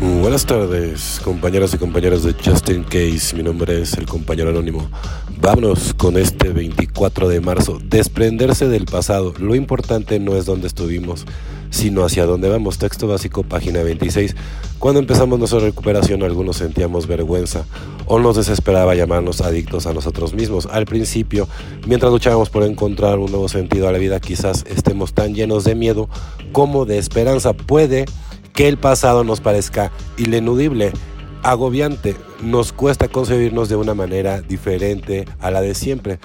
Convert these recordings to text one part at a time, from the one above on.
Buenas tardes, compañeros y compañeras de Justin Case. Mi nombre es el compañero anónimo. Vámonos con este 24 de marzo. Desprenderse del pasado. Lo importante no es dónde estuvimos, sino hacia dónde vamos. Texto básico, página 26. Cuando empezamos nuestra recuperación, algunos sentíamos vergüenza o nos desesperaba llamarnos adictos a nosotros mismos. Al principio, mientras luchábamos por encontrar un nuevo sentido a la vida, quizás estemos tan llenos de miedo como de esperanza. Puede que el pasado nos parezca ineludible, agobiante, nos cuesta concebirnos de una manera diferente a la de siempre.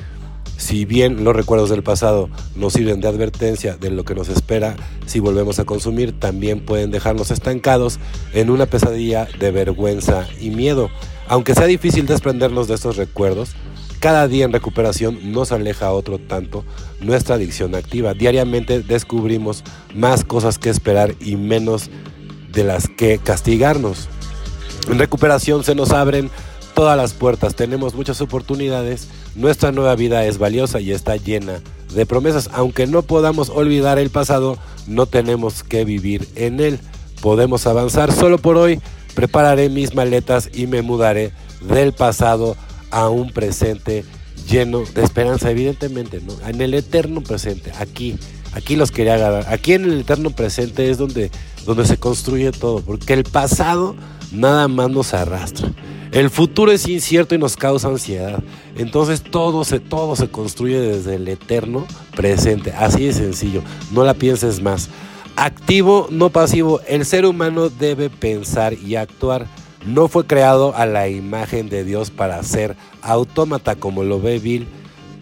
Si bien los recuerdos del pasado nos sirven de advertencia de lo que nos espera si volvemos a consumir, también pueden dejarnos estancados en una pesadilla de vergüenza y miedo. Aunque sea difícil desprendernos de estos recuerdos, cada día en recuperación nos aleja otro tanto nuestra adicción activa. Diariamente descubrimos más cosas que esperar y menos de las que castigarnos. En recuperación se nos abren todas las puertas, tenemos muchas oportunidades, nuestra nueva vida es valiosa y está llena de promesas. Aunque no podamos olvidar el pasado, no tenemos que vivir en él. Podemos avanzar solo por hoy. Prepararé mis maletas y me mudaré del pasado a un presente lleno de esperanza, evidentemente, ¿no? En el eterno presente, aquí, aquí los quería agarrar. Aquí en el eterno presente es donde donde se construye todo, porque el pasado nada más nos arrastra. El futuro es incierto y nos causa ansiedad. Entonces todo se, todo se construye desde el eterno presente. Así de sencillo. No la pienses más. Activo, no pasivo. El ser humano debe pensar y actuar. No fue creado a la imagen de Dios para ser autómata como lo ve Bill,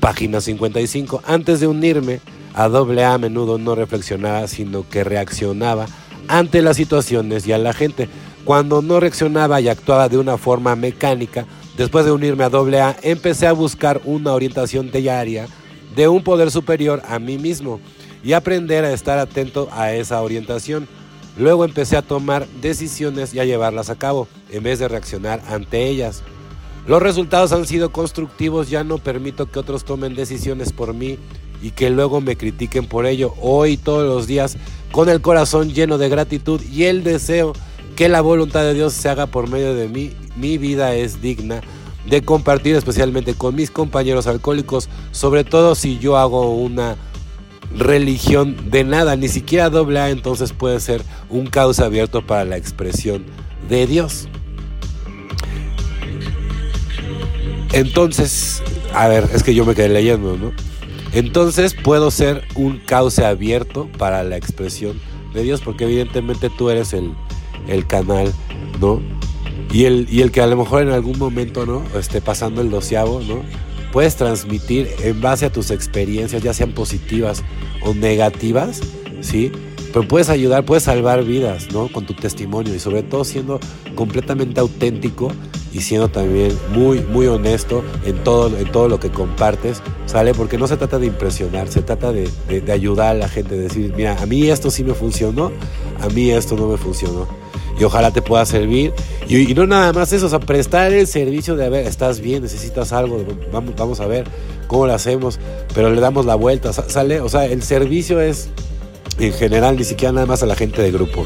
página 55. Antes de unirme a doble A, a menudo no reflexionaba, sino que reaccionaba ante las situaciones y a la gente. Cuando no reaccionaba y actuaba de una forma mecánica, después de unirme a AA, empecé a buscar una orientación diaria de un poder superior a mí mismo y aprender a estar atento a esa orientación. Luego empecé a tomar decisiones y a llevarlas a cabo, en vez de reaccionar ante ellas. Los resultados han sido constructivos, ya no permito que otros tomen decisiones por mí y que luego me critiquen por ello. Hoy todos los días con el corazón lleno de gratitud y el deseo que la voluntad de Dios se haga por medio de mí. Mi vida es digna de compartir especialmente con mis compañeros alcohólicos, sobre todo si yo hago una religión de nada, ni siquiera doble A, entonces puede ser un causa abierto para la expresión de Dios. Entonces, a ver, es que yo me quedé leyendo, ¿no? Entonces puedo ser un cauce abierto para la expresión de Dios, porque evidentemente tú eres el, canal, ¿no? Y el, y el que a lo mejor en algún momento, ¿no? Esté pasando el doceavo, ¿no? Puedes transmitir en base a tus experiencias, ya sean positivas o negativas, ¿sí? Pero puedes ayudar, puedes salvar vidas, ¿no? Con tu testimonio y sobre todo siendo completamente auténtico y siendo también muy, muy honesto en todo, en todo lo que compartes, ¿sale? Porque no se trata de impresionar, se trata de, ayudar a la gente, de decir, mira, a mí esto sí me funcionó, a mí esto no me funcionó. Y ojalá te pueda servir. Y, no nada más eso, o sea, prestar el servicio de, a ver, estás bien, necesitas algo, vamos, vamos a ver cómo lo hacemos, pero le damos la vuelta, ¿sale? O sea, el servicio es en general, ni siquiera nada más a la gente de grupo.